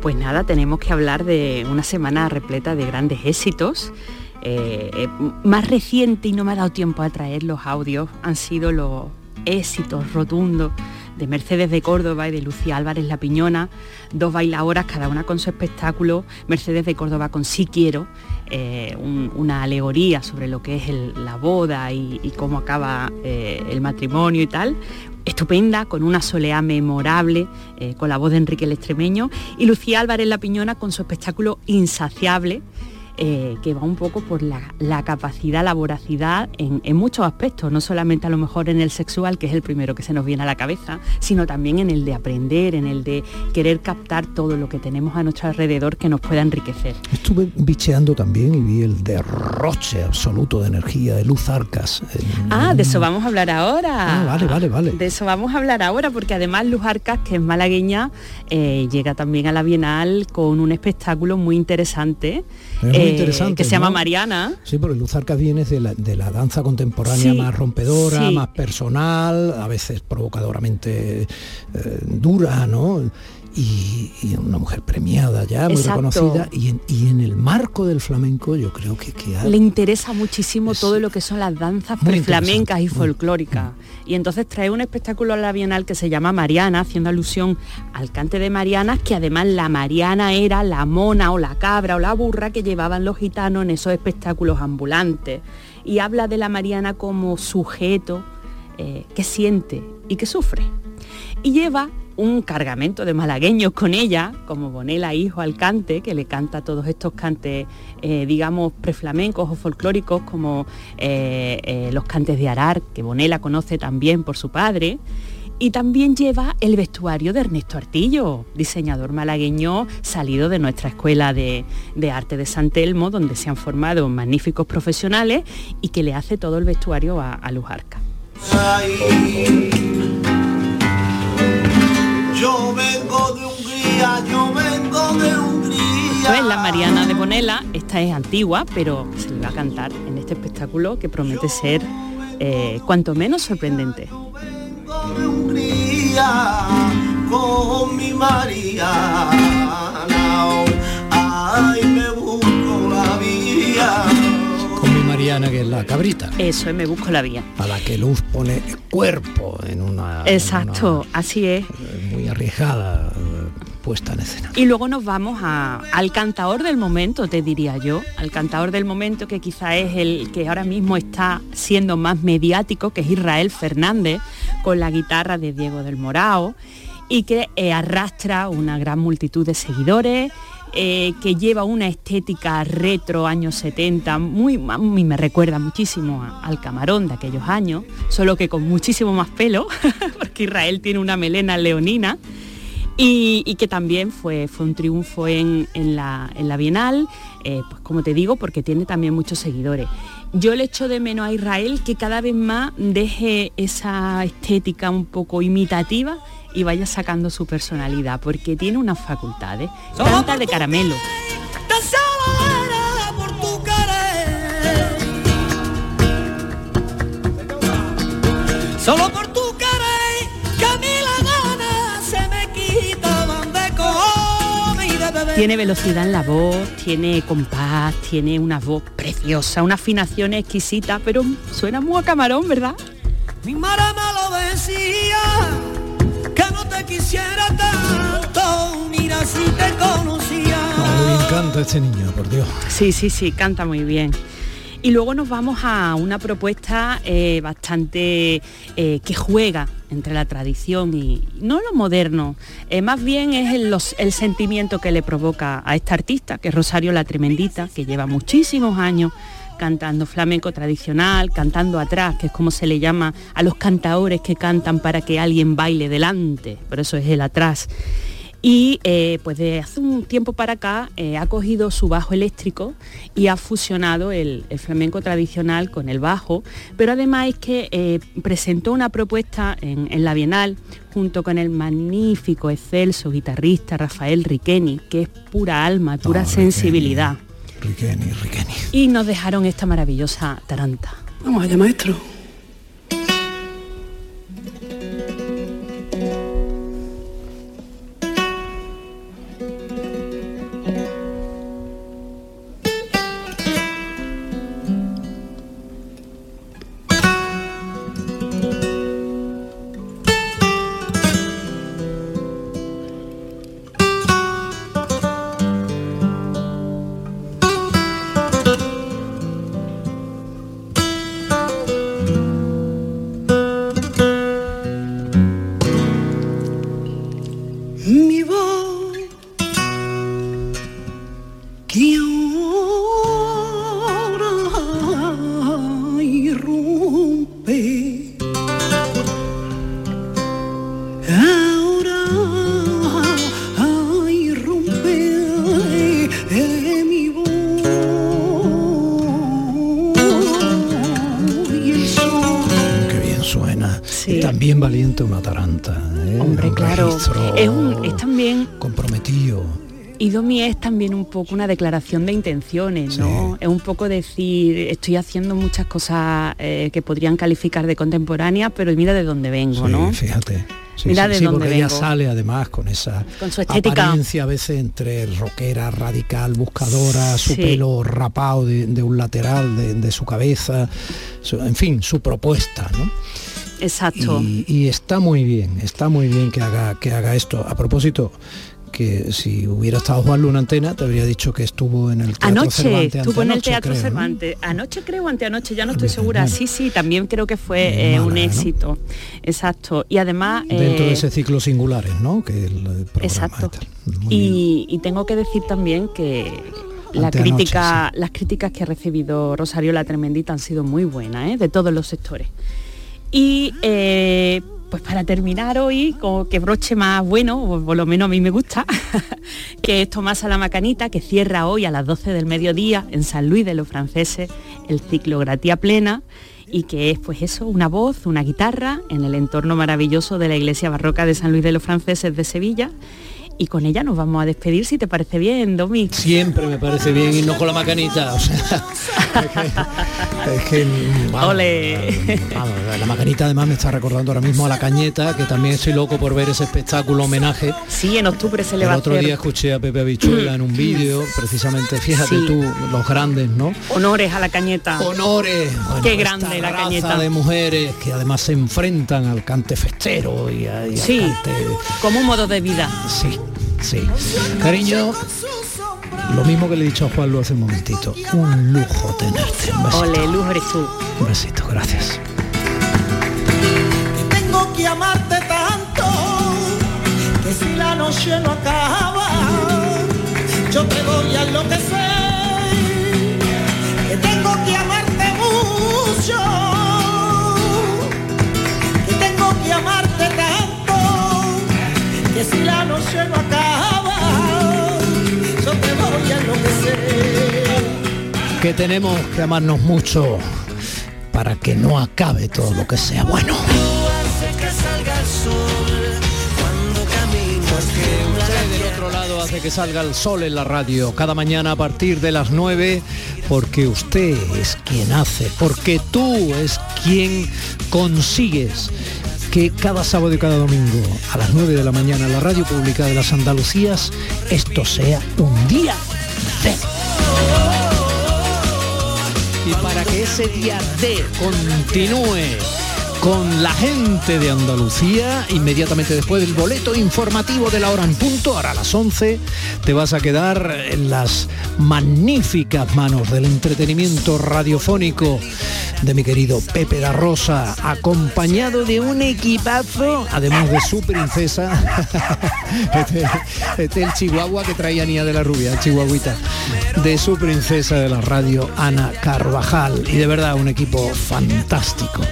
Pues nada, tenemos que hablar de una semana repleta de grandes éxitos. Eh, eh, más reciente y no me ha dado tiempo a traer los audios han sido los éxitos rotundos de Mercedes de Córdoba y de Lucía Álvarez La Piñona, dos bailadoras, cada una con su espectáculo, Mercedes de Córdoba con Sí Quiero, eh, un- una alegoría sobre lo que es la boda y, y cómo acaba eh, el matrimonio y tal, estupenda, con una soleá memorable, eh, con la voz de Enrique el Extremeño, y Lucía Álvarez La Piñona con su espectáculo Insaciable, eh, que va un poco por la, la capacidad, la voracidad en, en muchos aspectos, no solamente a lo mejor en el sexual, que es el primero que se nos viene a la cabeza, sino también en el de aprender, en el de querer captar todo lo que tenemos a nuestro alrededor que nos pueda enriquecer. Estuve bicheando también y vi el derroche absoluto de energía de Luz Arcas. en- Ah, de eso vamos a hablar ahora. Ah, vale, vale, vale. De eso vamos a hablar ahora, porque además Luz Arcas, que es malagueña, eh, llega también a la Bienal con un espectáculo muy interesante, eh, interesante, que se llama ¿no? Mariana. Sí, porque Luz Arcas viene de la, de la danza contemporánea Sí, más rompedora, sí. más personal, a veces provocadoramente eh, dura, ¿no? Y, y una mujer premiada ya, muy Exacto. reconocida. Y en, y en el marco del flamenco yo creo que, que ha- Le interesa muchísimo todo lo que son las danzas muy preflamencas y folclóricas. Y entonces trae un espectáculo a la Bienal que se llama Mariana, haciendo alusión al cante de Marianas, que además la Mariana era la mona o la cabra o la burra que llevaban los gitanos en esos espectáculos ambulantes. Y habla de la Mariana como sujeto eh, que siente y que sufre. Y lleva un cargamento de malagueños con ella, como Bonela Hijo al cante, que le canta todos estos cantes, eh, digamos, preflamencos o folclóricos, como eh, eh, los cantes de Arar, que Bonela conoce también por su padre. Y también lleva el vestuario de Ernesto Artillo, diseñador malagueño salido de nuestra escuela de, arte de San Telmo, donde se han formado magníficos profesionales y que le hace todo el vestuario a, a Luz Arca. Yo vengo de Hungría, yo vengo de Hungría. Esto es la Mariana de Bonela, esta es antigua, pero se le va a cantar en este espectáculo que promete ser eh, cuanto menos sorprendente. de Hungría con mi María. Ay, me busco la vía. Que es la cabrita, Eso es, me busco la vía. a la que Luz pone cuerpo en una, en Exacto, así es. muy arriesgada puesta en escena. Y luego nos vamos a- al cantador del momento, te diría yo, al cantador del momento que quizá es el que ahora mismo está siendo más mediático, que es Israel Fernández, con la guitarra de Diego del Morao, y que eh, arrastra una gran multitud de seguidores, eh, que lleva una estética retro años 70, muy, me recuerda muchísimo al camarón de aquellos años, solo que con muchísimo más pelo, [laughs] porque Israel tiene una melena leonina y, y que también fue, fue un triunfo en, en la, en la Bienal, eh, pues como te digo, porque tiene también muchos seguidores. Yo le echo de menos a Israel que cada vez más deje esa estética un poco imitativa y vaya sacando su personalidad, porque tiene unas facultades, canta de caramelo. Solo por Tiene velocidad en la voz, tiene compás, tiene una voz preciosa, una afinación exquisita, pero suena muy a camarón, ¿verdad? Mi madre me lo decía, que no te quisiera tanto, mira si te conocía. Me encanta este niño, por Dios. Sí, sí, sí, canta muy bien. Y luego nos vamos a una propuesta eh, bastante eh, que juega entre la tradición y no lo moderno, eh, más bien es el, el sentimiento que le provoca a esta artista, que es Rosario la Tremendita, que lleva muchísimos años cantando flamenco tradicional, cantando atrás, que es como se le llama a los cantaores que cantan para que alguien baile delante, por eso es el atrás. Y eh, pues de hace un tiempo para acá eh, ha cogido su bajo eléctrico y ha fusionado el, el flamenco tradicional con el bajo, pero además es que eh, presentó una propuesta en, en la Bienal junto con el magnífico, excelso guitarrista Rafael Riqueni, que es pura alma, pura sensibilidad. Riqueni, Riqueni. Y nos dejaron esta maravillosa taranta. Vamos allá, maestro. ¿Eh? Hombre, Un claro, es, un- es también comprometido. Y Domi es también un poco una declaración de intenciones, ¿no? Es un poco decir, estoy haciendo muchas cosas eh, que podrían calificar de contemporáneas, pero mira de dónde vengo, Sí, ¿no? fíjate. Sí, Mira de dónde porque ella vengo. sale además con esa Con su estética. apariencia a veces entre rockera, radical, buscadora, su pelo rapado de, de un lateral de, de su cabeza, su- en fin, su propuesta, ¿no? Exacto. Y, y está muy bien, está muy bien que haga, que haga esto. A propósito, que si hubiera estado Juan Luna Antena, te habría dicho que estuvo en el Teatro Anoche Cervantes estuvo en el Teatro creo, ¿no? Cervantes. Anoche creo, anteanoche, ya no estoy segura. Sí, sí, también creo que fue eh, un éxito. Exacto. Y además... Dentro de eh, ese ciclo singulares, ¿no? Que el, el programa Exacto. Y, y tengo que decir también que la crítica, las críticas que ha recibido Rosario la Tremendita han sido muy buenas, ¿eh? de todos los sectores. Y eh, pues para terminar hoy, como que broche más bueno, o por lo menos a mí me gusta, [laughs] que es Tomás a la Macanita, que cierra hoy a las 12 del mediodía en San Luis de los Franceses el ciclo Gratía Plena y que es pues eso, una voz, una guitarra en el entorno maravilloso de la iglesia barroca de San Luis de los Franceses de Sevilla. Y con ella nos vamos a despedir, si te parece bien, Domi. Siempre me parece bien y no con la macanita. O sea, [laughs] es que, vamos, vamos, la macanita además me está recordando ahora mismo a la cañeta, que también estoy loco por ver ese espectáculo homenaje. Sí, en octubre se le El va a otro hacer día escuché a Pepe Habichuela en un vídeo, precisamente, fíjate Sí. tú, los grandes, ¿no? honores a la cañeta. Honores. Bueno, Qué esta grande la raza cañeta. de mujeres que además se enfrentan al cante festero y, a- y al Sí, cante como un modo de vida. Sí, sí. Cariño, lo mismo que le he dicho a Juan Lu hace un momentito. Un lujo tenerte. Un besito. Ole, luz eres tú. Un besito, gracias. Tengo que amarte tanto que si la noche no acaba, yo te voy a enloquecer. Que tengo que amarte mucho, que si la noche no acaba, yo te voy a enloquecer. Que tenemos que amarnos mucho para que no acabe todo lo que sea bueno. Hace que salga el sol cuando caminas Usted del otro lado hace que salga el sol en la radio cada mañana a partir de las 9 porque usted es quien hace, porque tú es quien consigues que cada sábado y cada domingo a las 9 de la mañana la radio pública de las Andalucías esto sea un día de. Y para que ese día de continúe con la gente de Andalucía, inmediatamente después del boleto informativo de la hora en punto, ahora a las 11, te vas a quedar en las magníficas manos del entretenimiento radiofónico de mi querido Pepe da Rosa, acompañado de un equipazo, además de su princesa, [laughs] este, este es el chihuahua que traía Nia de la Rubia, chihuahuita, de su princesa de la radio, Ana Carvajal, y de verdad un equipo fantástico.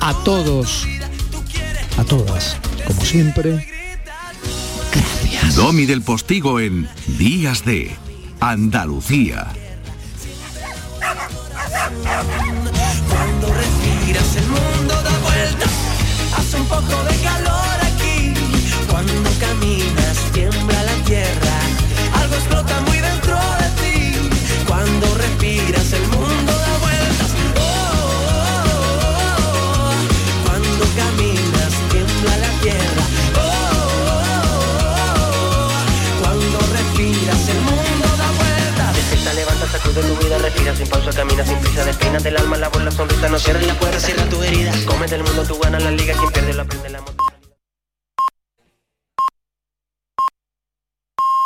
A todos, a todas, como siempre, Domi del Postigo en Días de Andalucía. Poco de calor aquí. Cuando caminas tiembla la tierra, algo explota muy dentro de ti. Cuando respiras el mundo Levanta, sacude tu vida, respira sin pausa, camina sin prisa, despina del alma, la voz, la sonrisa, no cierres la puerta, cierra tu herida. Come del mundo, tú ganas la liga, quien pierde lo aprende la moto.